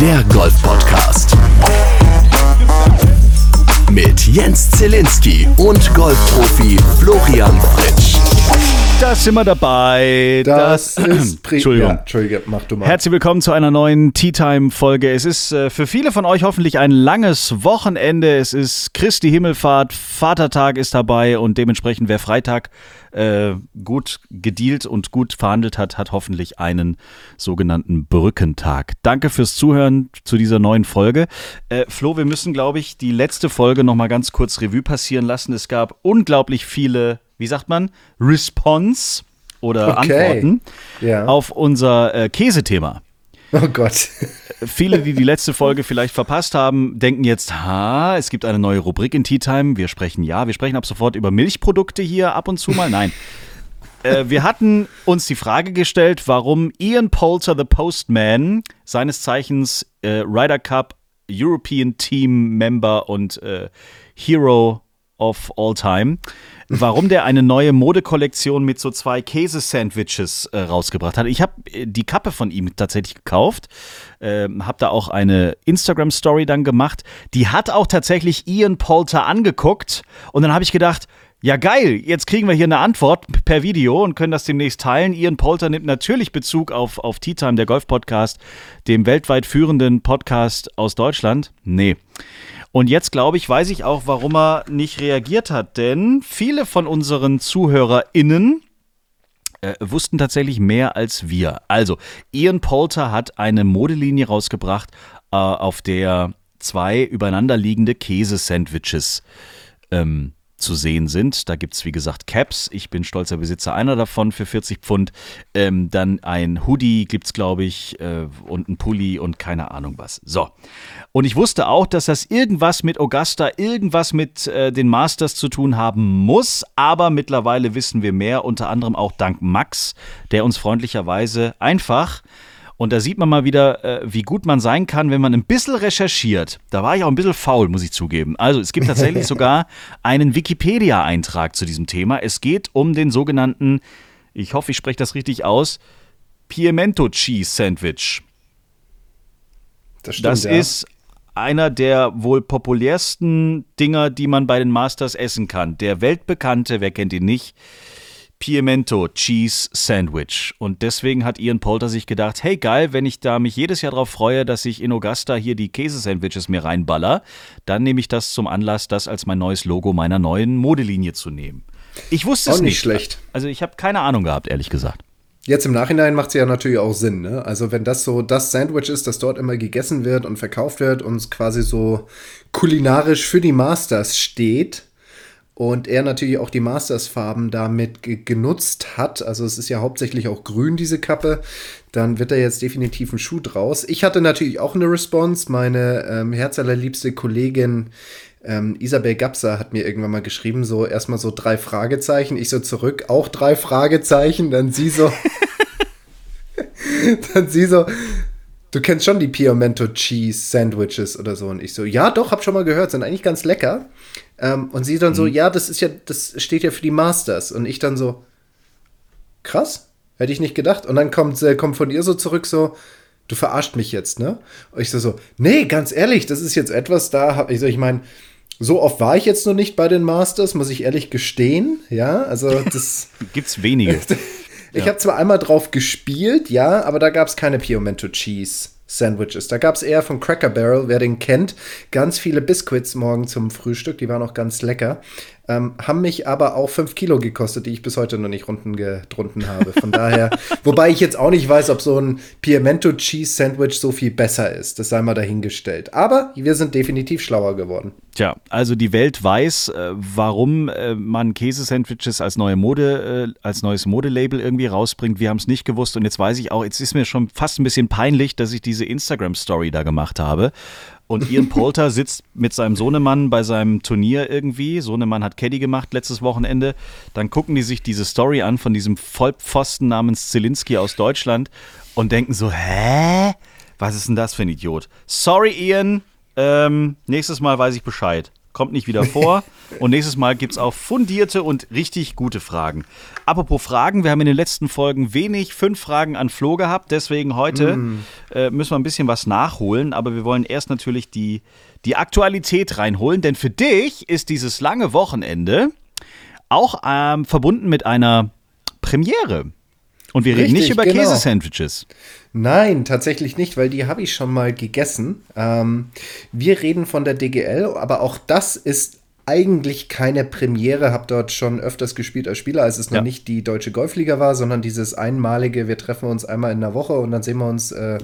der Golf Podcast. Mit Jens Zielinski und Golfprofi Florian Fritsch. Da sind wir dabei. Das, ist Pri Entschuldigung. Ja, Entschuldige, mach du mal. Herzlich willkommen zu einer neuen Tea Time Folge. Es ist äh, für viele von euch hoffentlich ein langes Wochenende. Es ist Christi Himmelfahrt, Vatertag ist dabei und dementsprechend wer Freitag äh, gut gedealt und gut verhandelt hat, hat hoffentlich einen sogenannten Brückentag. Danke fürs Zuhören zu dieser neuen Folge. Äh, Flo, wir müssen, glaube ich, die letzte Folge noch mal ganz kurz Revue passieren lassen. Es gab unglaublich viele, wie sagt man, Response oder Okay. Antworten Ja. auf unser äh, Käsethema. Oh Gott. Viele, die die letzte Folge vielleicht verpasst haben, denken jetzt, ha, es gibt eine neue Rubrik in Tea Time. Wir sprechen ja, wir sprechen ab sofort über Milchprodukte hier ab und zu mal. Nein. Äh, wir hatten uns die Frage gestellt, warum Ian Poulter, the Postman, seines Zeichens äh, Ryder Cup European Team Member und äh, Hero of All Time, warum der eine neue Modekollektion mit so zwei Käsesandwiches äh, rausgebracht hat. Ich habe äh, die Kappe von ihm tatsächlich gekauft, ähm, habe da auch eine Instagram-Story dann gemacht. Die hat auch tatsächlich Ian Poulter angeguckt und dann habe ich gedacht, ja geil, jetzt kriegen wir hier eine Antwort per Video und können das demnächst teilen. Ian Polter nimmt natürlich Bezug auf, auf Tea Time, der Golf-Podcast, dem weltweit führenden Podcast aus Deutschland. Nee. Und jetzt glaube ich, weiß ich auch, warum er nicht reagiert hat, denn viele von unseren ZuhörerInnen äh, wussten tatsächlich mehr als wir. Also, Ian Poulter hat eine Modelinie rausgebracht, äh, auf der zwei übereinanderliegende Käsesandwiches ähm, zu sehen sind. Da gibt es, wie gesagt, Caps. Ich bin stolzer Besitzer einer davon für 40 Pfund. Ähm, dann ein Hoodie gibt es, glaube ich, äh, und ein Pulli und keine Ahnung was. So. Und ich wusste auch, dass das irgendwas mit Augusta, irgendwas mit äh, den Masters zu tun haben muss. Aber mittlerweile wissen wir mehr, unter anderem auch dank Max, der uns freundlicherweise einfach und da sieht man mal wieder, äh, wie gut man sein kann, wenn man ein bisschen recherchiert. Da war ich auch ein bisschen faul, muss ich zugeben. Also es gibt tatsächlich sogar einen Wikipedia-Eintrag zu diesem Thema. Es geht um den sogenannten, ich hoffe, ich spreche das richtig aus, Pimento Cheese Sandwich. Das stimmt, Das ja. ist einer der wohl populärsten Dinger, die man bei den Masters essen kann. Der weltbekannte, wer kennt ihn nicht, Pimento Cheese Sandwich. Und deswegen hat Ian Polter sich gedacht, hey geil, wenn ich da mich jedes Jahr darauf freue, dass ich in Augusta hier die Käsesandwiches mir reinballer, dann nehme ich das zum Anlass, das als mein neues Logo meiner neuen Modelinie zu nehmen. Ich wusste Auch es nicht nicht. schlecht. Also ich habe keine Ahnung gehabt, ehrlich gesagt. Jetzt im Nachhinein macht es ja natürlich auch Sinn, ne? Also wenn das so das Sandwich ist, das dort immer gegessen wird und verkauft wird und quasi so kulinarisch für die Masters steht und er natürlich auch die Masters-Farben damit ge genutzt hat, also es ist ja hauptsächlich auch grün, diese Kappe, dann wird da jetzt definitiv ein Schuh draus. Ich hatte natürlich auch eine Response. Meine ähm, herzallerliebste Kollegin ähm, Isabel Gapser hat mir irgendwann mal geschrieben, so erstmal so drei Fragezeichen, ich so zurück, auch drei Fragezeichen, dann sie so, dann sie so, du kennst schon die Pimento Cheese Sandwiches oder so und ich so, ja doch, hab schon mal gehört, sind eigentlich ganz lecker. Ähm, und sie dann so, ja, das ist ja, das steht ja für die Masters und ich dann so, krass, hätte ich nicht gedacht. Und dann kommt, äh, kommt von ihr so zurück so, du verarscht mich jetzt, ne? Und ich so, so, nee, ganz ehrlich, das ist jetzt etwas, da habe ich so, ich meine, so oft war ich jetzt noch nicht bei den Masters, muss ich ehrlich gestehen, ja, also das, Gibt's wenige. ich habe zwar einmal drauf gespielt, ja, aber da gab es keine Pimento Cheese Sandwiches. Da gab es eher von Cracker Barrel, wer den kennt, ganz viele Biscuits morgen zum Frühstück, die waren auch ganz lecker. Ähm, haben mich aber auch 5 Kilo gekostet, die ich bis heute noch nicht runden gedrunten habe. Von daher, wobei ich jetzt auch nicht weiß, ob so ein Pimento Cheese Sandwich so viel besser ist. Das sei mal dahingestellt. Aber wir sind definitiv schlauer geworden. Tja, also die Welt weiß, äh, warum äh, man Käsesandwiches als neue Mode, äh, als neues Modelabel irgendwie rausbringt. Wir haben es nicht gewusst und jetzt weiß ich auch, jetzt ist mir schon fast ein bisschen peinlich, dass ich diese Instagram-Story da gemacht habe. Und Ian Polter sitzt mit seinem Sohnemann bei seinem Turnier irgendwie. Sohnemann hat Caddy gemacht letztes Wochenende. Dann gucken die sich diese Story an von diesem Vollpfosten namens Zelinski aus Deutschland und denken so, hä? Was ist denn das für ein Idiot? Sorry, Ian. Ähm, nächstes Mal weiß ich Bescheid. Kommt nicht wieder vor. und nächstes Mal gibt es auch fundierte und richtig gute Fragen. Apropos Fragen, wir haben in den letzten Folgen wenig fünf Fragen an Flo gehabt, deswegen heute mm. äh, müssen wir ein bisschen was nachholen, aber wir wollen erst natürlich die, die Aktualität reinholen, denn für dich ist dieses lange Wochenende auch ähm, verbunden mit einer Premiere. Und wir reden nicht über genau. Käsesandwiches. Nein, tatsächlich nicht, weil die habe ich schon mal gegessen. Ähm, wir reden von der DGL, aber auch das ist eigentlich keine Premiere, habe dort schon öfters gespielt als Spieler, als es noch ja. nicht die deutsche Golfliga war, sondern dieses einmalige, wir treffen uns einmal in der Woche und dann sehen wir uns äh,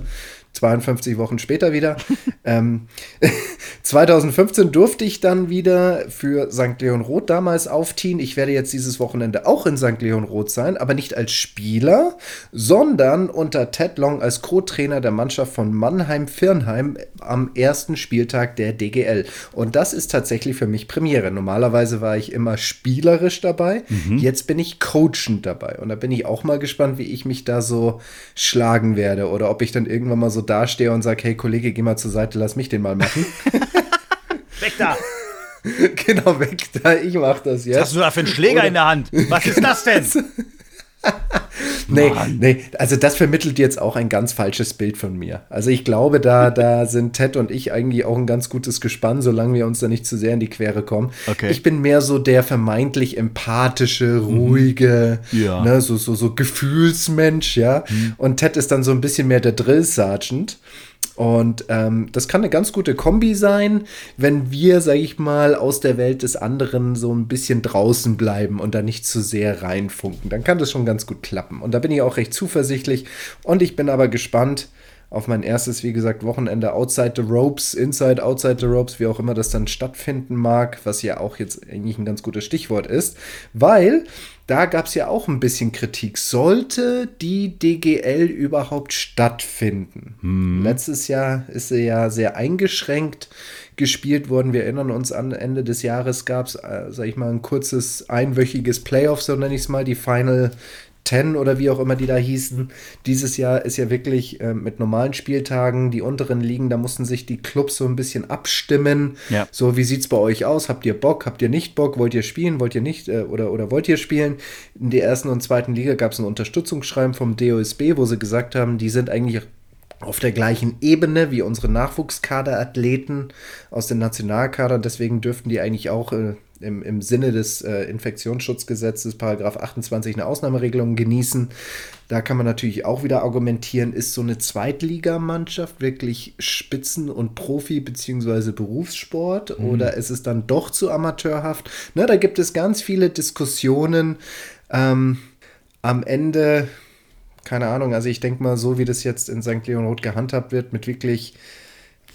52 Wochen später wieder. ähm, 2015 durfte ich dann wieder für St. Leon Roth damals aufziehen. Ich werde jetzt dieses Wochenende auch in St. Leon Roth sein, aber nicht als Spieler, sondern unter Ted Long als Co-Trainer der Mannschaft von Mannheim-Firnheim am ersten Spieltag der DGL. Und das ist tatsächlich für mich Premiere. Normalerweise war ich immer spielerisch dabei, mhm. jetzt bin ich coachend dabei. Und da bin ich auch mal gespannt, wie ich mich da so schlagen werde oder ob ich dann irgendwann mal so dastehe und sage, hey Kollege, geh mal zur Seite, lass mich den mal machen. weg da! genau, weg da, ich mach das jetzt. Was hast du da für einen Schläger Oder, in der Hand? Was ist das denn? nee, nee, also das vermittelt jetzt auch ein ganz falsches Bild von mir. Also ich glaube, da, da sind Ted und ich eigentlich auch ein ganz gutes Gespann, solange wir uns da nicht zu sehr in die Quere kommen. Okay. Ich bin mehr so der vermeintlich empathische, ruhige, mhm. ja. ne, so, so, so Gefühlsmensch, ja. Mhm. Und Ted ist dann so ein bisschen mehr der Drill Sergeant. Und ähm, das kann eine ganz gute Kombi sein, wenn wir, sag ich mal, aus der Welt des anderen so ein bisschen draußen bleiben und da nicht zu sehr reinfunken. Dann kann das schon ganz gut klappen. Und da bin ich auch recht zuversichtlich. Und ich bin aber gespannt, auf mein erstes, wie gesagt, Wochenende Outside the Ropes, Inside, Outside the Ropes, wie auch immer das dann stattfinden mag, was ja auch jetzt eigentlich ein ganz gutes Stichwort ist, weil da gab es ja auch ein bisschen Kritik. Sollte die DGL überhaupt stattfinden? Hm. Letztes Jahr ist sie ja sehr eingeschränkt gespielt worden. Wir erinnern uns an Ende des Jahres gab es, äh, sag ich mal, ein kurzes einwöchiges Playoff, so nenne ich es mal, die Final 10 oder wie auch immer die da hießen. Dieses Jahr ist ja wirklich äh, mit normalen Spieltagen die unteren Ligen, da mussten sich die Clubs so ein bisschen abstimmen. Ja. So, wie sieht es bei euch aus? Habt ihr Bock? Habt ihr nicht Bock? Wollt ihr spielen? Wollt ihr nicht? Äh, oder, oder wollt ihr spielen? In der ersten und zweiten Liga gab es ein Unterstützungsschreiben vom DOSB, wo sie gesagt haben, die sind eigentlich auf der gleichen Ebene wie unsere Nachwuchskaderathleten aus den Nationalkadern. Deswegen dürften die eigentlich auch äh, im, im Sinne des äh, Infektionsschutzgesetzes, Paragraph 28, eine Ausnahmeregelung genießen. Da kann man natürlich auch wieder argumentieren, ist so eine Zweitligamannschaft wirklich Spitzen- und Profi- bzw. Berufssport mhm. oder ist es dann doch zu amateurhaft? Ne, da gibt es ganz viele Diskussionen. Ähm, am Ende, keine Ahnung, also ich denke mal, so wie das jetzt in St. Leon Roth gehandhabt wird, mit wirklich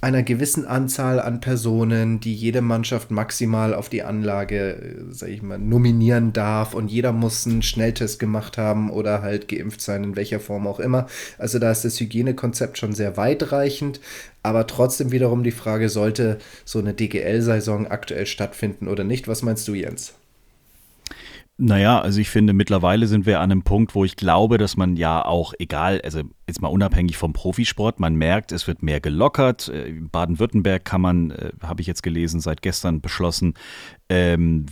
einer gewissen Anzahl an Personen, die jede Mannschaft maximal auf die Anlage, äh, sag ich mal, nominieren darf und jeder muss einen Schnelltest gemacht haben oder halt geimpft sein, in welcher Form auch immer. Also da ist das Hygienekonzept schon sehr weitreichend, aber trotzdem wiederum die Frage, sollte so eine DGL-Saison aktuell stattfinden oder nicht? Was meinst du, Jens? Naja, also ich finde, mittlerweile sind wir an einem Punkt, wo ich glaube, dass man ja auch, egal, also jetzt mal unabhängig vom Profisport, man merkt, es wird mehr gelockert. Äh, Baden-Württemberg kann man, äh, habe ich jetzt gelesen, seit gestern beschlossen, ähm,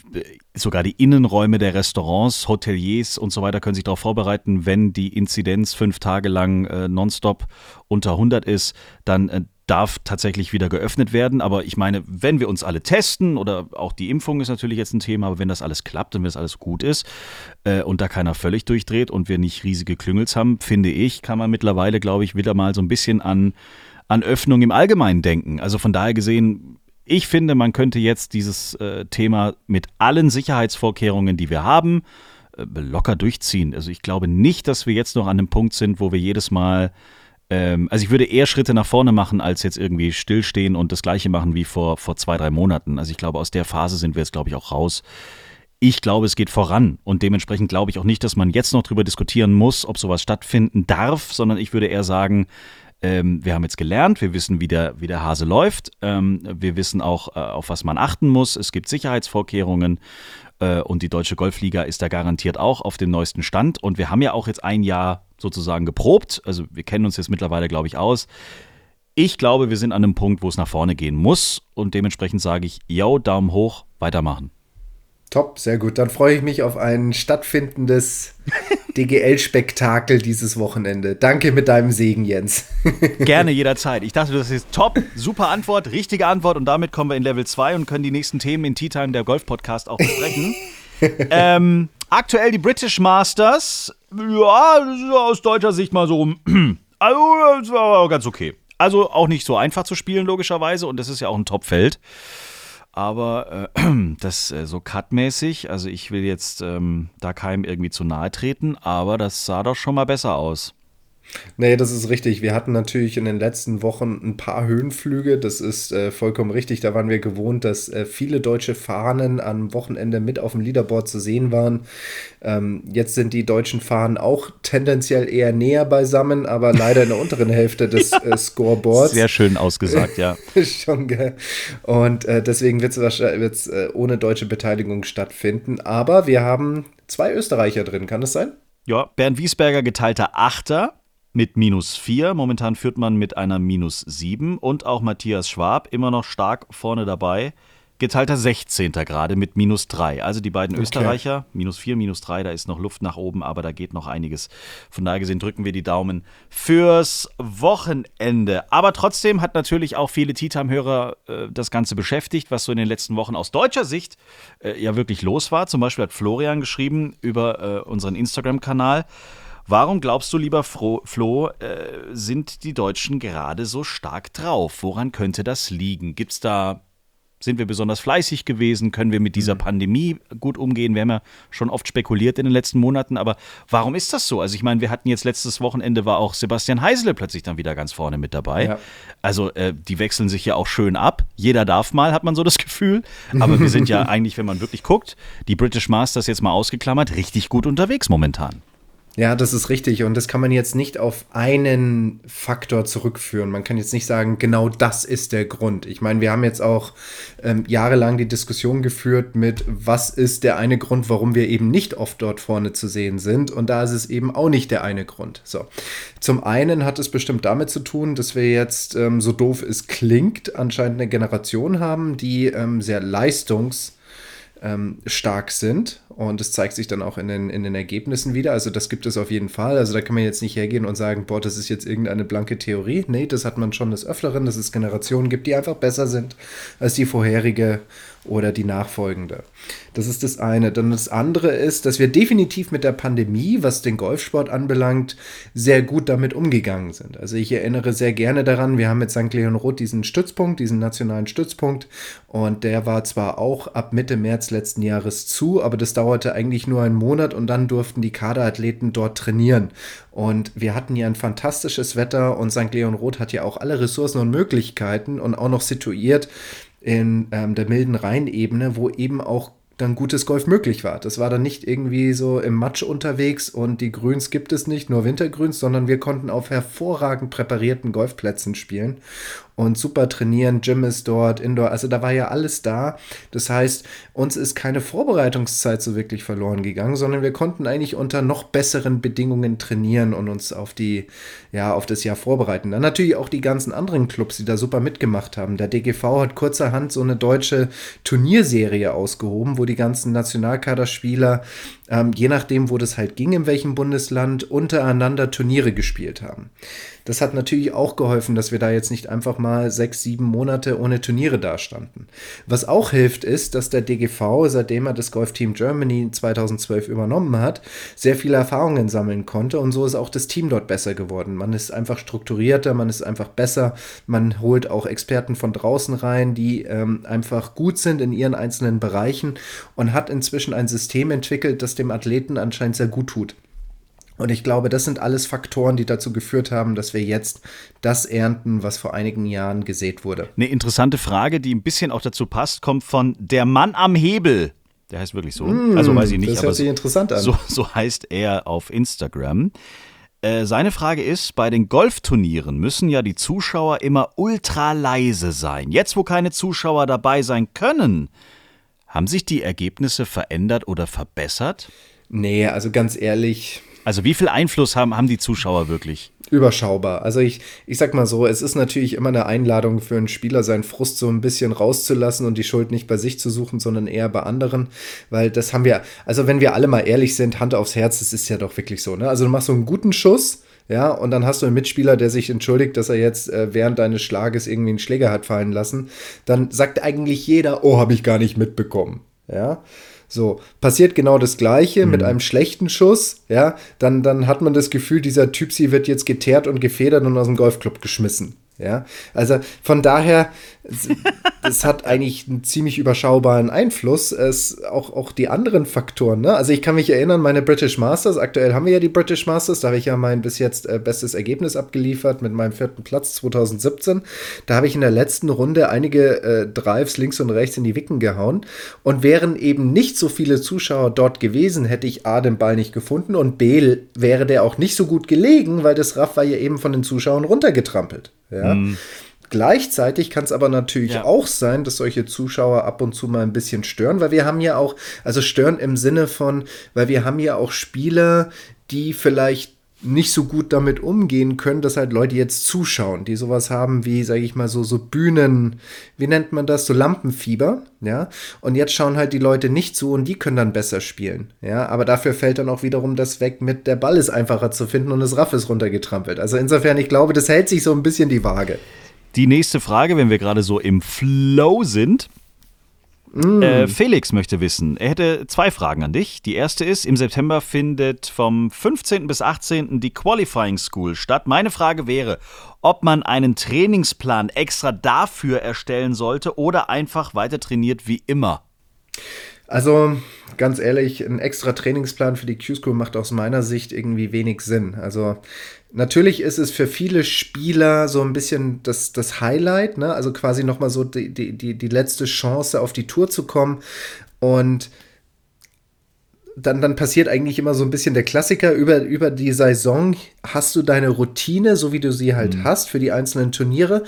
sogar die Innenräume der Restaurants, Hoteliers und so weiter können sich darauf vorbereiten, wenn die Inzidenz fünf Tage lang äh, nonstop unter 100 ist, dann äh, darf tatsächlich wieder geöffnet werden. Aber ich meine, wenn wir uns alle testen oder auch die Impfung ist natürlich jetzt ein Thema, aber wenn das alles klappt und wenn das alles gut ist äh, und da keiner völlig durchdreht und wir nicht riesige Klüngels haben, finde ich, kann man mittlerweile, glaube ich, wieder mal so ein bisschen an, an Öffnung im Allgemeinen denken. Also von daher gesehen, ich finde, man könnte jetzt dieses äh, Thema mit allen Sicherheitsvorkehrungen, die wir haben, äh, locker durchziehen. Also ich glaube nicht, dass wir jetzt noch an einem Punkt sind, wo wir jedes Mal ähm, also ich würde eher Schritte nach vorne machen, als jetzt irgendwie stillstehen und das gleiche machen wie vor, vor zwei, drei Monaten. Also ich glaube, aus der Phase sind wir jetzt, glaube ich, auch raus. Ich glaube, es geht voran und dementsprechend glaube ich auch nicht, dass man jetzt noch darüber diskutieren muss, ob sowas stattfinden darf, sondern ich würde eher sagen, ähm, wir haben jetzt gelernt, wir wissen, wie der, wie der Hase läuft, ähm, wir wissen auch, äh, auf was man achten muss, es gibt Sicherheitsvorkehrungen äh, und die Deutsche Golfliga ist da garantiert auch auf dem neuesten Stand. Und wir haben ja auch jetzt ein Jahr sozusagen geprobt. Also wir kennen uns jetzt mittlerweile, glaube ich, aus. Ich glaube, wir sind an einem Punkt, wo es nach vorne gehen muss und dementsprechend sage ich, yo, Daumen hoch, weitermachen. Top, sehr gut. Dann freue ich mich auf ein stattfindendes DGL-Spektakel dieses Wochenende. Danke mit deinem Segen, Jens. Gerne jederzeit. Ich dachte, das ist top, super Antwort, richtige Antwort und damit kommen wir in Level 2 und können die nächsten Themen in Tea Time, der Golf-Podcast, auch besprechen. ähm, aktuell die British Masters. Ja, aus deutscher Sicht mal so. Also, das war ganz okay. Also auch nicht so einfach zu spielen, logischerweise. Und das ist ja auch ein Top-Feld. Aber äh, das äh, so cutmäßig, also ich will jetzt ähm, da keinem irgendwie zu nahe treten, aber das sah doch schon mal besser aus. Nee, das ist richtig. Wir hatten natürlich in den letzten Wochen ein paar Höhenflüge. Das ist äh, vollkommen richtig. Da waren wir gewohnt, dass äh, viele deutsche Fahnen am Wochenende mit auf dem Leaderboard zu sehen waren. Ähm, jetzt sind die deutschen Fahnen auch tendenziell eher näher beisammen, aber leider in der unteren Hälfte des ja, äh, Scoreboards. Sehr schön ausgesagt, ja. Schon, gell? Und äh, deswegen wird es äh, ohne deutsche Beteiligung stattfinden. Aber wir haben zwei Österreicher drin, kann es sein? Ja, Bernd Wiesberger geteilter Achter mit minus 4. Momentan führt man mit einer minus 7 und auch Matthias Schwab immer noch stark vorne dabei. Geteilter 16. gerade mit minus 3. Also die beiden okay. Österreicher, minus 4, minus 3, da ist noch Luft nach oben, aber da geht noch einiges. Von daher gesehen drücken wir die Daumen fürs Wochenende. Aber trotzdem hat natürlich auch viele Tea Time-Hörer äh, das Ganze beschäftigt, was so in den letzten Wochen aus deutscher Sicht äh, ja wirklich los war. Zum Beispiel hat Florian geschrieben über äh, unseren Instagram-Kanal. Warum glaubst du, lieber Fro Flo, äh, sind die Deutschen gerade so stark drauf? Woran könnte das liegen? Gibt es da sind wir besonders fleißig gewesen? Können wir mit dieser mhm. Pandemie gut umgehen? Wir haben ja schon oft spekuliert in den letzten Monaten, aber warum ist das so? Also ich meine, wir hatten jetzt letztes Wochenende war auch Sebastian Heisele plötzlich dann wieder ganz vorne mit dabei. Ja. Also äh, die wechseln sich ja auch schön ab. Jeder darf mal, hat man so das Gefühl. Aber wir sind ja eigentlich, wenn man wirklich guckt, die British Masters jetzt mal ausgeklammert, richtig gut unterwegs momentan. Ja, das ist richtig. Und das kann man jetzt nicht auf einen Faktor zurückführen. Man kann jetzt nicht sagen, genau das ist der Grund. Ich meine, wir haben jetzt auch ähm, jahrelang die Diskussion geführt mit, was ist der eine Grund, warum wir eben nicht oft dort vorne zu sehen sind. Und da ist es eben auch nicht der eine Grund. So. Zum einen hat es bestimmt damit zu tun, dass wir jetzt, ähm, so doof es klingt, anscheinend eine Generation haben, die ähm, sehr leistungs- ähm, sind. Und es zeigt sich dann auch in den, in den Ergebnissen wieder. Also das gibt es auf jeden Fall. Also da kann man jetzt nicht hergehen und sagen, boah, das ist jetzt irgendeine blanke Theorie. Nee, das hat man schon des Öfteren, dass es Generationen gibt, die einfach besser sind als die vorherige oder die nachfolgende. Das ist das eine. Dann das andere ist, dass wir definitiv mit der Pandemie, was den Golfsport anbelangt, sehr gut damit umgegangen sind. Also ich erinnere sehr gerne daran, wir haben mit St. Leon Roth diesen Stützpunkt, diesen nationalen Stützpunkt und der war zwar auch ab Mitte März letzten Jahres zu, aber das dauerte eigentlich nur einen Monat und dann durften die Kaderathleten dort trainieren. Und wir hatten ja ein fantastisches Wetter und St. Leon Roth hat ja auch alle Ressourcen und Möglichkeiten und auch noch situiert in ähm, der milden Rheinebene, wo eben auch dann gutes Golf möglich war. Das war dann nicht irgendwie so im Matsch unterwegs und die Grüns gibt es nicht, nur Wintergrüns, sondern wir konnten auf hervorragend präparierten Golfplätzen spielen und super trainieren. Gym ist dort, Indoor, also da war ja alles da. Das heißt, uns ist keine Vorbereitungszeit so wirklich verloren gegangen, sondern wir konnten eigentlich unter noch besseren Bedingungen trainieren und uns auf die, ja, auf das Jahr vorbereiten. Dann natürlich auch die ganzen anderen Clubs, die da super mitgemacht haben. Der DGV hat kurzerhand so eine deutsche Turnierserie ausgehoben, wo die ganzen Nationalkaderspieler ähm, je nachdem, wo das halt ging, in welchem Bundesland, untereinander Turniere gespielt haben. Das hat natürlich auch geholfen, dass wir da jetzt nicht einfach mal sechs, sieben Monate ohne Turniere dastanden. Was auch hilft, ist, dass der DGV, seitdem er das Golf Team Germany 2012 übernommen hat, sehr viele Erfahrungen sammeln konnte und so ist auch das Team dort besser geworden. Man ist einfach strukturierter, man ist einfach besser, man holt auch Experten von draußen rein, die ähm, einfach gut sind in ihren einzelnen Bereichen und hat inzwischen ein System entwickelt, das dem Athleten anscheinend sehr gut tut. Und ich glaube, das sind alles Faktoren, die dazu geführt haben, dass wir jetzt das ernten, was vor einigen Jahren gesät wurde. Eine interessante Frage, die ein bisschen auch dazu passt, kommt von der Mann am Hebel. Der heißt wirklich so. Mm, also weiß ich nicht, das hört sich so, interessant an. So, so heißt er auf Instagram. Äh, seine Frage ist, bei den Golfturnieren müssen ja die Zuschauer immer ultra leise sein. Jetzt, wo keine Zuschauer dabei sein können, haben sich die Ergebnisse verändert oder verbessert? Nee, also ganz ehrlich. Also wie viel Einfluss haben, haben die Zuschauer wirklich? überschaubar. Also ich, ich sag mal so, es ist natürlich immer eine Einladung für einen Spieler, seinen Frust so ein bisschen rauszulassen und die Schuld nicht bei sich zu suchen, sondern eher bei anderen. Weil das haben wir, also wenn wir alle mal ehrlich sind, Hand aufs Herz, das ist ja doch wirklich so. Ne? Also du machst so einen guten Schuss, ja, und dann hast du einen Mitspieler, der sich entschuldigt, dass er jetzt äh, während deines Schlages irgendwie einen Schläger hat fallen lassen. Dann sagt eigentlich jeder, oh, habe ich gar nicht mitbekommen. Ja. So, passiert genau das Gleiche mhm. mit einem schlechten Schuss, ja, dann, dann hat man das Gefühl, dieser Typ, sie wird jetzt geteert und gefedert und aus dem Golfclub geschmissen. Ja, also von daher, es hat eigentlich einen ziemlich überschaubaren Einfluss. Es, auch, auch die anderen Faktoren. Ne? Also ich kann mich erinnern, meine British Masters, aktuell haben wir ja die British Masters, da habe ich ja mein bis jetzt äh, bestes Ergebnis abgeliefert mit meinem vierten Platz 2017. Da habe ich in der letzten Runde einige äh, Drives links und rechts in die Wicken gehauen. Und wären eben nicht so viele Zuschauer dort gewesen, hätte ich A, den Ball nicht gefunden und B, wäre der auch nicht so gut gelegen, weil das Raff war ja eben von den Zuschauern runtergetrampelt. Ja. Mhm. Gleichzeitig kann es aber natürlich ja. auch sein, dass solche Zuschauer ab und zu mal ein bisschen stören, weil wir haben ja auch, also stören im Sinne von, weil wir haben ja auch Spieler, die vielleicht nicht so gut damit umgehen können, dass halt Leute jetzt zuschauen, die sowas haben wie, sage ich mal, so, so Bühnen, wie nennt man das, so Lampenfieber, ja, und jetzt schauen halt die Leute nicht zu und die können dann besser spielen, ja, aber dafür fällt dann auch wiederum das weg mit, der Ball ist einfacher zu finden und das Raff ist runtergetrampelt. Also insofern, ich glaube, das hält sich so ein bisschen die Waage. Die nächste Frage, wenn wir gerade so im Flow sind, Mm. Äh, Felix möchte wissen, er hätte zwei Fragen an dich. Die erste ist, im September findet vom 15. bis 18. die Qualifying School statt. Meine Frage wäre, ob man einen Trainingsplan extra dafür erstellen sollte oder einfach weiter trainiert wie immer. Also ganz ehrlich, ein extra Trainingsplan für die Q-School macht aus meiner Sicht irgendwie wenig Sinn. Also natürlich ist es für viele Spieler so ein bisschen das, das Highlight, ne? also quasi nochmal so die, die, die letzte Chance auf die Tour zu kommen. Und dann, dann passiert eigentlich immer so ein bisschen der Klassiker. Über, über die Saison hast du deine Routine, so wie du sie halt mhm. hast, für die einzelnen Turniere.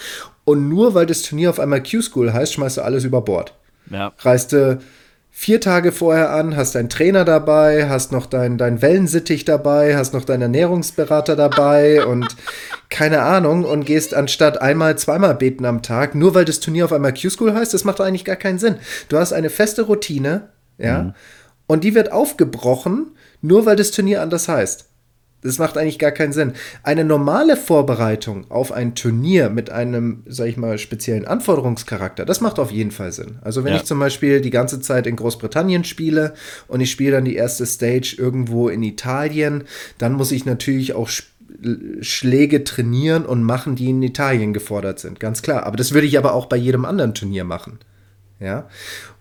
Und nur weil das Turnier auf einmal Q-School heißt, schmeißt du alles über Bord. Ja. Reist du vier Tage vorher an, hast deinen Trainer dabei, hast noch deinen dein Wellensittich dabei, hast noch deinen Ernährungsberater dabei und keine Ahnung und gehst anstatt einmal, zweimal beten am Tag, nur weil das Turnier auf einmal Q-School heißt, das macht eigentlich gar keinen Sinn. Du hast eine feste Routine, ja, mhm. und die wird aufgebrochen, nur weil das Turnier anders heißt. Das macht eigentlich gar keinen Sinn. Eine normale Vorbereitung auf ein Turnier mit einem, sag ich mal, speziellen Anforderungscharakter, das macht auf jeden Fall Sinn. Also wenn ja. ich zum Beispiel die ganze Zeit in Großbritannien spiele und ich spiele dann die erste Stage irgendwo in Italien, dann muss ich natürlich auch Schläge trainieren und machen, die in Italien gefordert sind. Ganz klar. Aber das würde ich aber auch bei jedem anderen Turnier machen. Ja.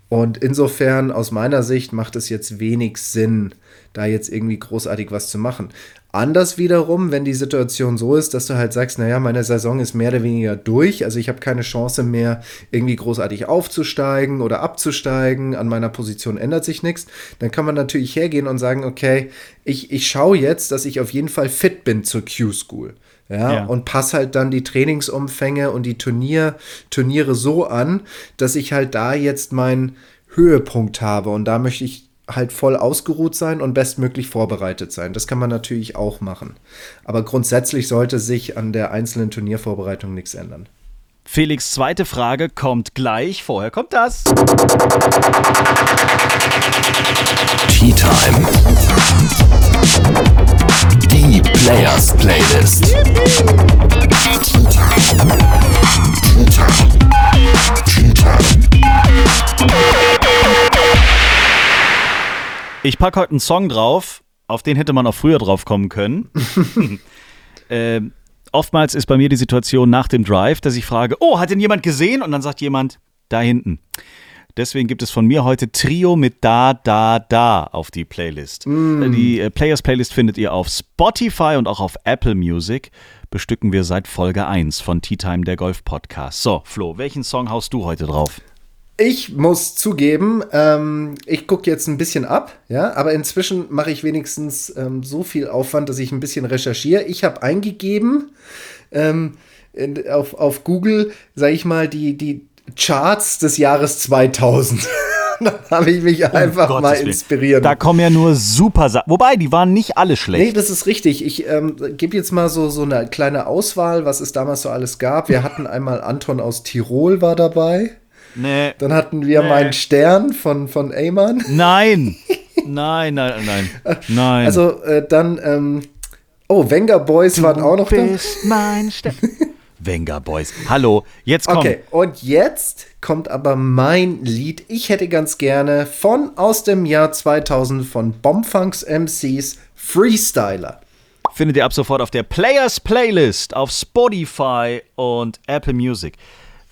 Und insofern, aus meiner Sicht, macht es jetzt wenig Sinn, da jetzt irgendwie großartig was zu machen. Anders wiederum, wenn die Situation so ist, dass du halt sagst, naja, meine Saison ist mehr oder weniger durch, also ich habe keine Chance mehr, irgendwie großartig aufzusteigen oder abzusteigen, an meiner Position ändert sich nichts, dann kann man natürlich hergehen und sagen, okay, ich, ich schaue jetzt, dass ich auf jeden Fall fit bin zur Q-School. Ja, ja, und passe halt dann die Trainingsumfänge und die Turnier, Turniere so an, dass ich halt da jetzt meinen Höhepunkt habe. Und da möchte ich halt voll ausgeruht sein und bestmöglich vorbereitet sein. Das kann man natürlich auch machen. Aber grundsätzlich sollte sich an der einzelnen Turniervorbereitung nichts ändern. Felix zweite Frage kommt gleich. Vorher kommt das. Tea Time. Die Players Playlist. Tea Time. Tea Time. Ich packe heute einen Song drauf, auf den hätte man auch früher drauf kommen können. äh, oftmals ist bei mir die Situation nach dem Drive, dass ich frage, oh, hat denn jemand gesehen? Und dann sagt jemand, da hinten. Deswegen gibt es von mir heute Trio mit Da, Da, Da auf die Playlist. Mm. Die äh, Players Playlist findet ihr auf Spotify und auch auf Apple Music. Bestücken wir seit Folge 1 von Tea Time, der Golf Podcast. So, Flo, welchen Song haust du heute drauf? Ich muss zugeben, ähm, ich gucke jetzt ein bisschen ab, ja, aber inzwischen mache ich wenigstens ähm, so viel Aufwand, dass ich ein bisschen recherchiere. Ich habe eingegeben ähm, in, auf, auf Google, sage ich mal, die, die Charts des Jahres 2000. dann habe ich mich einfach Gottes mal Willen. inspirieren. Da kommen ja nur super Sachen. Wobei, die waren nicht alle Nee, schlecht. das ist richtig. Ich ähm, gebe jetzt mal so, so eine kleine Auswahl, was es damals so alles gab. Wir hatten einmal Anton aus Tirol war dabei. Nee. Dann hatten wir meinen Stern von, von Eyman. Nein. Nein, nein, nein. Nein. Also äh, dann, ähm, oh, Wenger Boys waren auch noch du da. bist mein Stern. Venga Boys. Hallo, jetzt komm. Okay, und jetzt kommt aber mein Lied. Ich hätte ganz gerne von aus dem Jahr 2000 von Bombfunks MCs Freestyler. Findet ihr ab sofort auf der Players Playlist auf Spotify und Apple Music.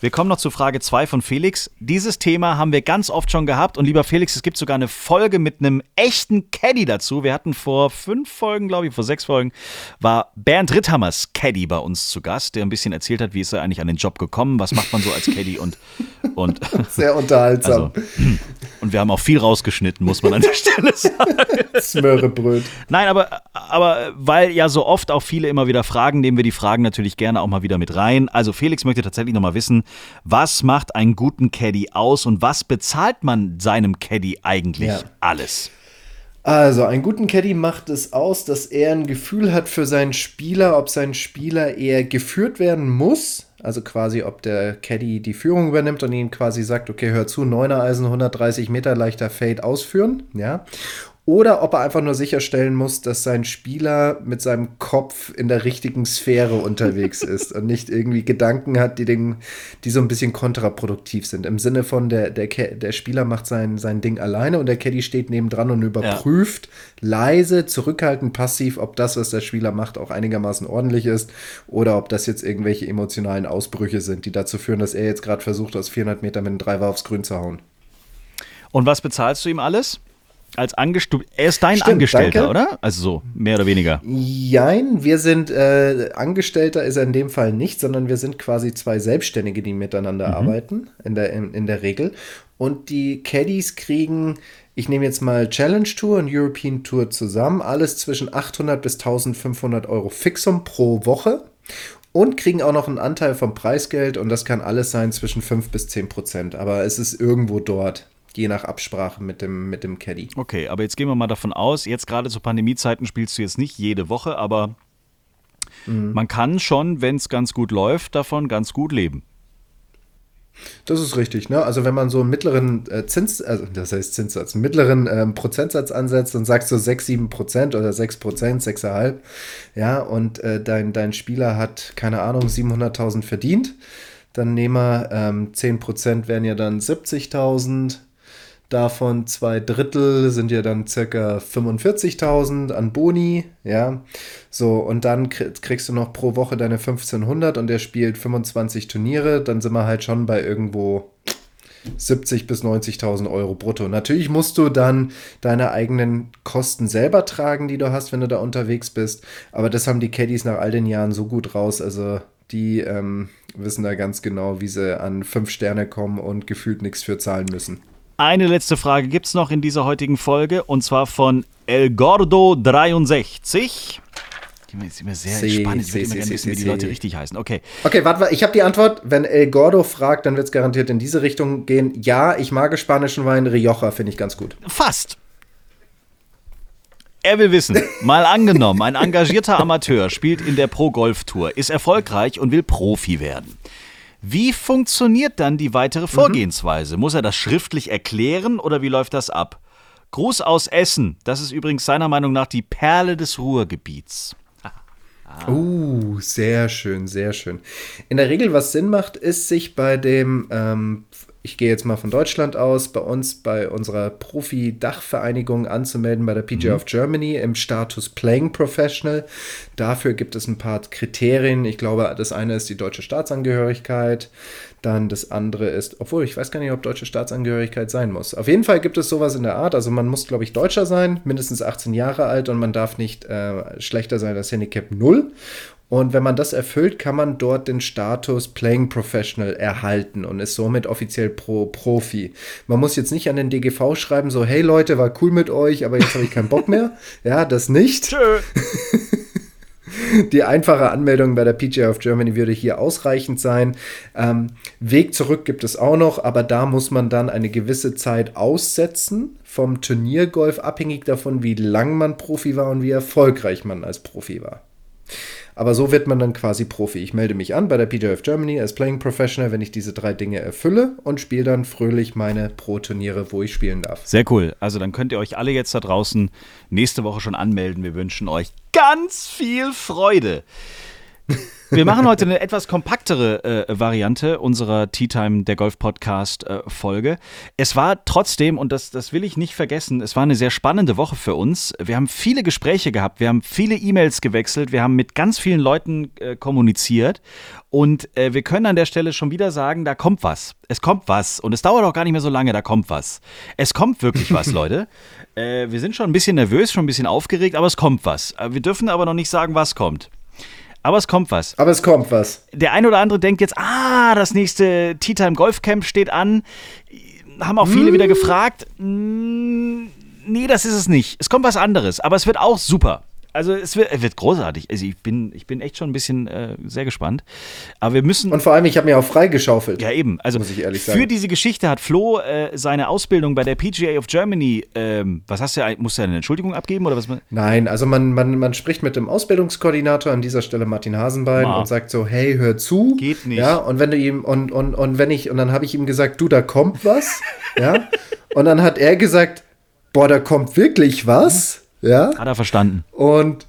Wir kommen noch zu Frage 2 von Felix. Dieses Thema haben wir ganz oft schon gehabt. Und lieber Felix, es gibt sogar eine Folge mit einem echten Caddy dazu. Wir hatten vor fünf Folgen, glaube ich, vor sechs Folgen, war Bernd Ritthammers Caddy bei uns zu Gast, der ein bisschen erzählt hat, wie ist er eigentlich an den Job gekommen, was macht man so als Caddy und, und, Sehr unterhaltsam. also, und wir haben auch viel rausgeschnitten, muss man an der Stelle sagen. Smörebröt. Nein, aber, aber weil ja so oft auch viele immer wieder fragen, nehmen wir die Fragen natürlich gerne auch mal wieder mit rein. Also Felix möchte tatsächlich nochmal wissen, was macht einen guten Caddy aus und was bezahlt man seinem Caddy eigentlich Ja. alles? Also, einen guten Caddy macht es aus, dass er ein Gefühl hat für seinen Spieler, ob sein Spieler eher geführt werden muss. Also quasi, ob der Caddy die Führung übernimmt und ihn quasi sagt, okay, hör zu, 9er Eisen, 130 Meter leichter Fade ausführen, ja. Oder ob er einfach nur sicherstellen muss, dass sein Spieler mit seinem Kopf in der richtigen Sphäre unterwegs ist und nicht irgendwie Gedanken hat, die, den, die so ein bisschen kontraproduktiv sind. Im Sinne von, der, der, der Spieler macht sein, sein Ding alleine und der Caddy steht nebendran und überprüft leise, zurückhaltend, passiv, ob das, was der Spieler macht, auch einigermaßen ordentlich ist oder ob das jetzt irgendwelche emotionalen Ausbrüche sind, die dazu führen, dass er jetzt gerade versucht, aus 400 Metern mit einem Driver aufs Grün zu hauen. Und was bezahlst du ihm alles? Als Angestellter. Er ist dein Stimmt, Angestellter, danke. oder? Also so, mehr oder weniger. Jein, wir sind äh, Angestellter ist er in dem Fall nicht, sondern wir sind quasi zwei Selbstständige, die miteinander arbeiten, in der, in, in der Regel. Und die Caddies kriegen, ich nehme jetzt mal Challenge Tour und European Tour zusammen, alles zwischen 800 bis 1500 Euro Fixum pro Woche und kriegen auch noch einen Anteil vom Preisgeld und das kann alles sein zwischen 5 bis 10 Prozent. Aber es ist irgendwo dort, je nach Absprache mit dem, mit dem Caddy. Okay, aber jetzt gehen wir mal davon aus, jetzt gerade zu Pandemiezeiten spielst du jetzt nicht jede Woche, aber man kann schon, wenn es ganz gut läuft, davon ganz gut leben. Das ist richtig, ne? Also wenn man so einen mittleren äh, Zins, also das heißt Zinssatz, einen mittleren ähm, Prozentsatz ansetzt und sagst so 6, 7 Prozent oder 6 Prozent, 6,5, ja, und äh, dein, dein Spieler hat, keine Ahnung, 700.000 verdient, dann nehmen wir, ähm, 10 Prozent wären ja dann 70.000, Davon zwei Drittel sind ja dann circa 45.000 an Boni, ja. So, und dann krie- kriegst du noch pro Woche deine 1500 und der spielt 25 Turniere. Dann sind wir halt schon bei irgendwo 70 bis 90.000 Euro brutto. Natürlich musst du dann deine eigenen Kosten selber tragen, die du hast, wenn du da unterwegs bist. Aber das haben die Caddies nach all den Jahren so gut raus. Also die ähm, wissen da ganz genau, wie sie an fünf Sterne kommen und gefühlt nichts für zahlen müssen. Eine letzte Frage gibt es noch in dieser heutigen Folge und zwar von El Gordo63. Die ist immer sehr Si, spannend. Ich si, würde immer gerne wissen, wie die Leute richtig heißen. Okay. Okay, warte, warte, ich habe die Antwort. Wenn El Gordo fragt, dann wird es garantiert in diese Richtung gehen. Ja, ich mag spanischen Wein. Rioja finde ich ganz gut. Fast. Er will wissen, mal angenommen, ein engagierter Amateur spielt in der Pro-Golf-Tour, ist erfolgreich und will Profi werden. Wie funktioniert dann die weitere Vorgehensweise? Muss er das schriftlich erklären oder wie läuft das ab? Gruß aus Essen. Das ist übrigens seiner Meinung nach die Perle des Ruhrgebiets. Uh, sehr schön, sehr schön. In der Regel, was Sinn macht, ist sich bei dem, ähm, ich gehe jetzt mal von Deutschland aus, bei uns, bei unserer Profi-Dachvereinigung anzumelden bei der PGA of Germany im Status Playing Professional. Dafür gibt es ein paar Kriterien. Ich glaube, das eine ist die deutsche Staatsangehörigkeit. Dann das andere ist, obwohl ich weiß gar nicht, ob deutsche Staatsangehörigkeit sein muss. Auf jeden Fall gibt es sowas in der Art. Also man muss, glaube ich, Deutscher sein, mindestens 18 Jahre alt und man darf nicht äh, schlechter sein als Handicap 0. Und wenn man das erfüllt, kann man dort den Status Playing Professional erhalten und ist somit offiziell Pro Profi. Man muss jetzt nicht an den DGV schreiben, so, hey Leute, war cool mit euch, aber jetzt habe ich keinen Bock mehr. Ja, das nicht. Tschö. Die einfache Anmeldung bei der PGA of Germany würde hier ausreichend sein. Ähm, Weg zurück gibt es auch noch, aber da muss man dann eine gewisse Zeit aussetzen vom Turniergolf, abhängig davon, wie lang man Profi war und wie erfolgreich man als Profi war. Aber so wird man dann quasi Profi. Ich melde mich an bei der of Germany als Playing Professional, wenn ich diese drei Dinge erfülle und spiele dann fröhlich meine Pro-Turniere, wo ich spielen darf. Sehr cool. Also dann könnt ihr euch alle jetzt da draußen nächste Woche schon anmelden. Wir wünschen euch ganz viel Freude. Wir machen heute eine etwas kompaktere äh, Variante unserer Tea Time, der Golf Podcast äh, Folge. Es war trotzdem, und das, das will ich nicht vergessen, es war eine sehr spannende Woche für uns. Wir haben viele Gespräche gehabt, wir haben viele E-Mails gewechselt, wir haben mit ganz vielen Leuten äh, kommuniziert und äh, wir können an der Stelle schon wieder sagen, da kommt was. Es kommt was und es dauert auch gar nicht mehr so lange, da kommt was. Es kommt wirklich was, Leute. Äh, wir sind schon ein bisschen nervös, schon ein bisschen aufgeregt, aber es kommt was. Äh, wir dürfen aber noch nicht sagen, was kommt. Aber es kommt was. Aber es kommt was. Der eine oder andere denkt jetzt, ah, das nächste Tea Time Golf Camp steht an. Haben auch viele mm. wieder gefragt. Mm, nee, das ist es nicht. Es kommt was anderes, aber es wird auch super. Also es wird, wird großartig. Also ich bin, ich bin echt schon ein bisschen äh, sehr gespannt. Aber wir müssen. Und vor allem, ich habe mir auch freigeschaufelt. Ja, eben. Also muss ich ehrlich sagen. für diese Geschichte hat Flo äh, seine Ausbildung bei der PGA of Germany. Ähm, was hast du? Musst du eine Entschuldigung abgeben oder was? Nein, also man, man, man spricht mit dem Ausbildungskoordinator an dieser Stelle Martin Hasenbein Ma. und sagt so, hey, hör zu. Geht nicht. Ja, und wenn du ihm und, und, und wenn ich und dann habe ich ihm gesagt, du, da kommt was. ja. Und dann hat er gesagt, boah, da kommt wirklich was. Ja? Hat er verstanden. Und,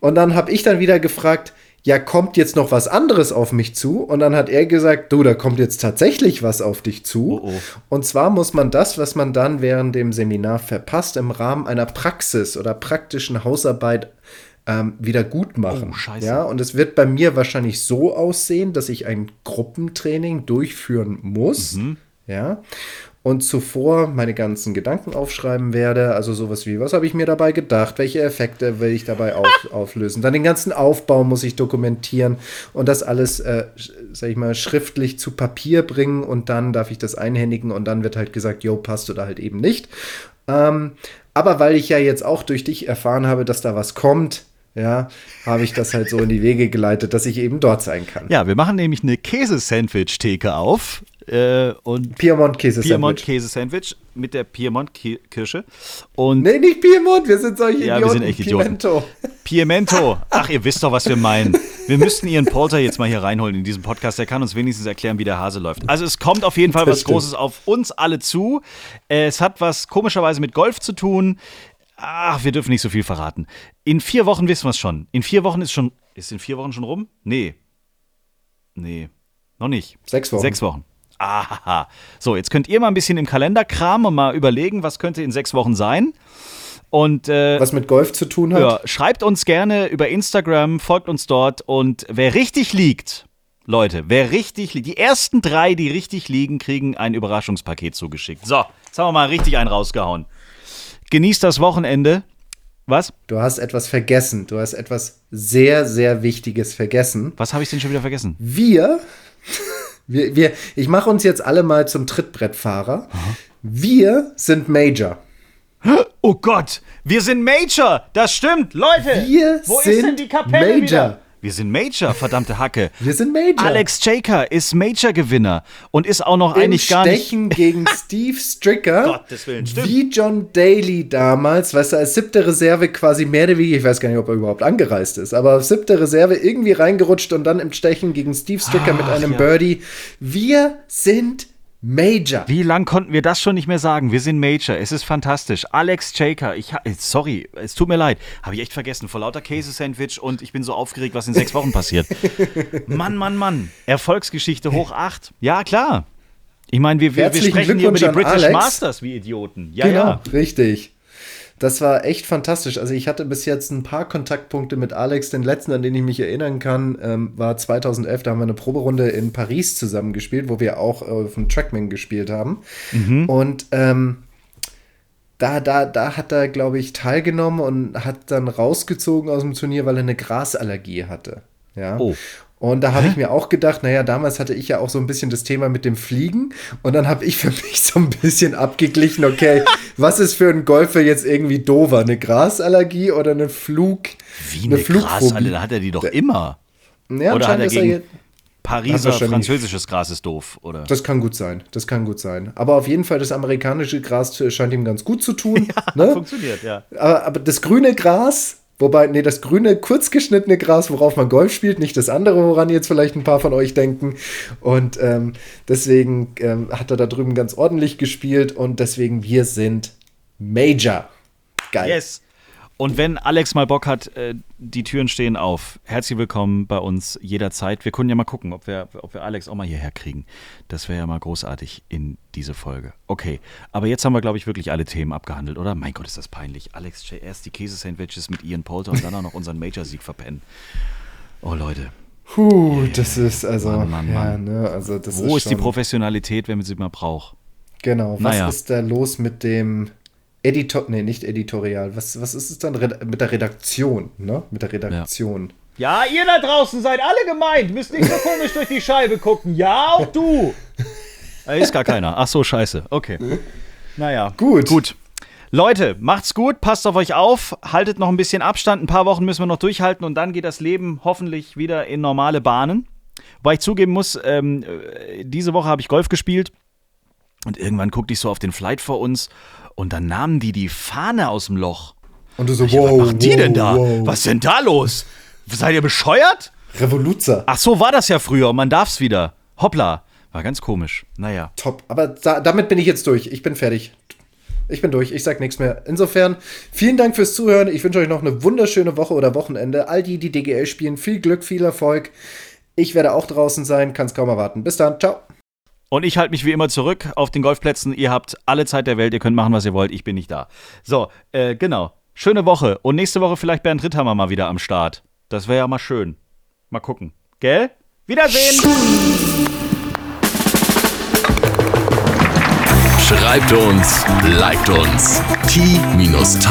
und dann habe ich dann wieder gefragt, ja, kommt jetzt noch was anderes auf mich zu? Und dann hat er gesagt, du, da kommt jetzt tatsächlich was auf dich zu. Oh, oh. Und zwar muss man das, was man dann während dem Seminar verpasst, im Rahmen einer Praxis oder praktischen Hausarbeit ähm, wieder gut machen. Oh. Ja, und es wird bei mir wahrscheinlich so aussehen, dass ich ein Gruppentraining durchführen muss. Mhm. Ja und zuvor meine ganzen Gedanken aufschreiben werde. Also sowas wie, was habe ich mir dabei gedacht, welche Effekte will ich dabei auf, auflösen. Dann den ganzen Aufbau muss ich dokumentieren und das alles, äh, sag ich mal, schriftlich zu Papier bringen und dann darf ich das einhändigen und dann wird halt gesagt, jo, passt oder halt eben nicht. Ähm, aber weil ich ja jetzt auch durch dich erfahren habe, dass da was kommt, ja, habe ich das halt so in die Wege geleitet, dass ich eben dort sein kann. Ja, wir machen nämlich eine Käsesandwich-Theke auf. Äh, und Piemont Käse Piemont Käse Sandwich mit der Piemont Kirsche und Nee, nicht Piemont, wir sind solche ja, Idioten. wir sind echt Idioten. Piemento. Piemento. Ach, ihr wisst doch, was wir meinen. Wir müssten Ihren Porter jetzt mal hier reinholen in diesem Podcast. Der kann uns wenigstens erklären, wie der Hase läuft. Also es kommt auf jeden Fall das was stimmt. Großes auf uns alle zu. Es hat was komischerweise mit Golf zu tun. Ach, wir dürfen nicht so viel verraten. In vier Wochen wissen wir es schon. In vier Wochen ist schon. Ist in vier Wochen schon rum? Nee. Nee. Noch nicht. Sechs Wochen. Sechs Wochen. Aha. So, jetzt könnt ihr mal ein bisschen im Kalender kramen und mal überlegen, was könnte in sechs Wochen sein. Und äh, was mit Golf zu tun hat. Ja, schreibt uns gerne über Instagram, folgt uns dort und wer richtig liegt, Leute, wer richtig liegt, die ersten drei, die richtig liegen, kriegen ein Überraschungspaket zugeschickt. So, jetzt haben wir mal richtig einen rausgehauen. Genießt das Wochenende. Was? Du hast etwas vergessen. Du hast etwas sehr, sehr Wichtiges vergessen. Was habe ich denn schon wieder vergessen? Wir wir, wir, ich mache uns jetzt alle mal zum Trittbrettfahrer. Aha. Wir sind Major. Oh Gott, wir sind Major. Das stimmt, Leute. Wir wo sind ist denn die Kapelle Major. Wieder? Wir sind Major, verdammte Hacke. Wir sind Major. Alex Jaker ist Major-Gewinner und ist auch noch Im eigentlich gar nicht. Stechen gegen Steve Stricker. Gottes Willen, stimmt. Wie John Daly damals, weißt du, als siebte Reserve quasi mehr oder weniger, ich weiß gar nicht, ob er überhaupt angereist ist, aber siebte Reserve irgendwie reingerutscht und dann im Stechen gegen Steve Stricker Ach, mit einem ja. Birdie. Wir sind Major. Wie lang konnten wir das schon nicht mehr sagen? Wir sind Major. Es ist fantastisch. Alex Jaker, ich sorry, es tut mir leid, habe ich echt vergessen. Vor lauter Käse-Sandwich und ich bin so aufgeregt, was in sechs Wochen passiert. Mann, Mann, Mann. Erfolgsgeschichte hoch acht. Ja, klar. Ich meine, wir, wir, wir sprechen hier über die British Alex. Masters wie Idioten. Ja, genau, ja. Richtig. Das war echt fantastisch. Also ich hatte bis jetzt ein paar Kontaktpunkte mit Alex. Den letzten, an den ich mich erinnern kann, ähm, war 2011. Da haben wir eine Proberunde in Paris zusammen gespielt, wo wir auch auf dem Trackman gespielt haben. Mhm. Und ähm, da, da, da hat er, glaube ich, teilgenommen und hat dann rausgezogen aus dem Turnier, weil er eine Grasallergie hatte. Ja. Oh. Und da habe ich mir auch gedacht, naja, damals hatte ich ja auch so ein bisschen das Thema mit dem Fliegen. Und dann habe ich für mich so ein bisschen abgeglichen, okay, was ist für ein Golfer jetzt irgendwie doofer? Eine Grasallergie oder eine Flug? Wie eine, Gras, Alter, da hat er die doch immer. Ja, Oder hat er er gegen jetzt. Pariser französisches Gras ist doof, oder? Das kann gut sein, das kann gut sein. Aber auf jeden Fall, das amerikanische Gras scheint ihm ganz gut zu tun. ne? Funktioniert, ja. aber, aber das grüne Gras, wobei, nee, das grüne, kurz geschnittene Gras, worauf man Golf spielt, nicht das andere, woran jetzt vielleicht ein paar von euch denken. Und ähm, deswegen ähm, hat er da drüben ganz ordentlich gespielt und deswegen, wir sind Major. Geil. Yes. Und wenn Alex mal Bock hat, äh, die Türen stehen auf. Herzlich willkommen bei uns jederzeit. Wir können ja mal gucken, ob wir, ob wir Alex auch mal hierher kriegen. Das wäre ja mal großartig in diese Folge. Okay, aber jetzt haben wir, glaube ich, wirklich alle Themen abgehandelt, oder? Mein Gott, ist das peinlich. Alex J. erst die Käsesandwiches mit Ian Poulter und dann auch noch unseren Major-Sieg verpennen. Oh, Leute. Puh, das ist also, Mann, Mann, ja, Mann. ne, also das Wo ist, die schon- Professionalität, wenn man sie mal braucht? Genau, was Naja. ist da los mit dem Editor, nee, nicht Editorial, was, was ist es dann Red mit der Redaktion, ne? Mit der Redaktion. Ja, ihr da draußen seid alle gemeint. Müsst nicht so komisch durch die Scheibe gucken. Ja, auch du. Da ist gar keiner. Ach so, scheiße. Okay. Naja. Gut. Gut. Leute, macht's gut, passt auf euch auf, haltet noch ein bisschen Abstand, ein paar Wochen müssen wir noch durchhalten und dann geht das Leben hoffentlich wieder in normale Bahnen. Wobei ich zugeben muss, ähm, äh, diese Woche habe ich Golf gespielt und irgendwann guckte ich so auf den Flight vor uns und dann nahmen die die Fahne aus dem Loch. Und du so, Ich, was machen die wow, denn da? wow. Was ist denn da los? Seid ihr bescheuert? Revoluzer. Ach so, war das ja früher. Man darf's wieder. Hoppla. War ganz komisch. Naja. Top. Aber da, damit bin ich jetzt durch. Ich bin fertig. Ich bin durch. Ich sag nichts mehr. Insofern, vielen Dank fürs Zuhören. Ich wünsche euch noch eine wunderschöne Woche oder Wochenende. All die, die DGL spielen, viel Glück, viel Erfolg. Ich werde auch draußen sein, kann es kaum erwarten. Bis dann. Ciao. Und ich halte mich wie immer zurück auf den Golfplätzen. Ihr habt alle Zeit der Welt. Ihr könnt machen, was ihr wollt. Ich bin nicht da. So, äh, genau. Schöne Woche. Und nächste Woche vielleicht Bernd Ritthammer mal wieder am Start. Das wäre ja mal schön. Mal gucken. Gell? Wiedersehen! Schreibt uns, liked uns. t-time.golf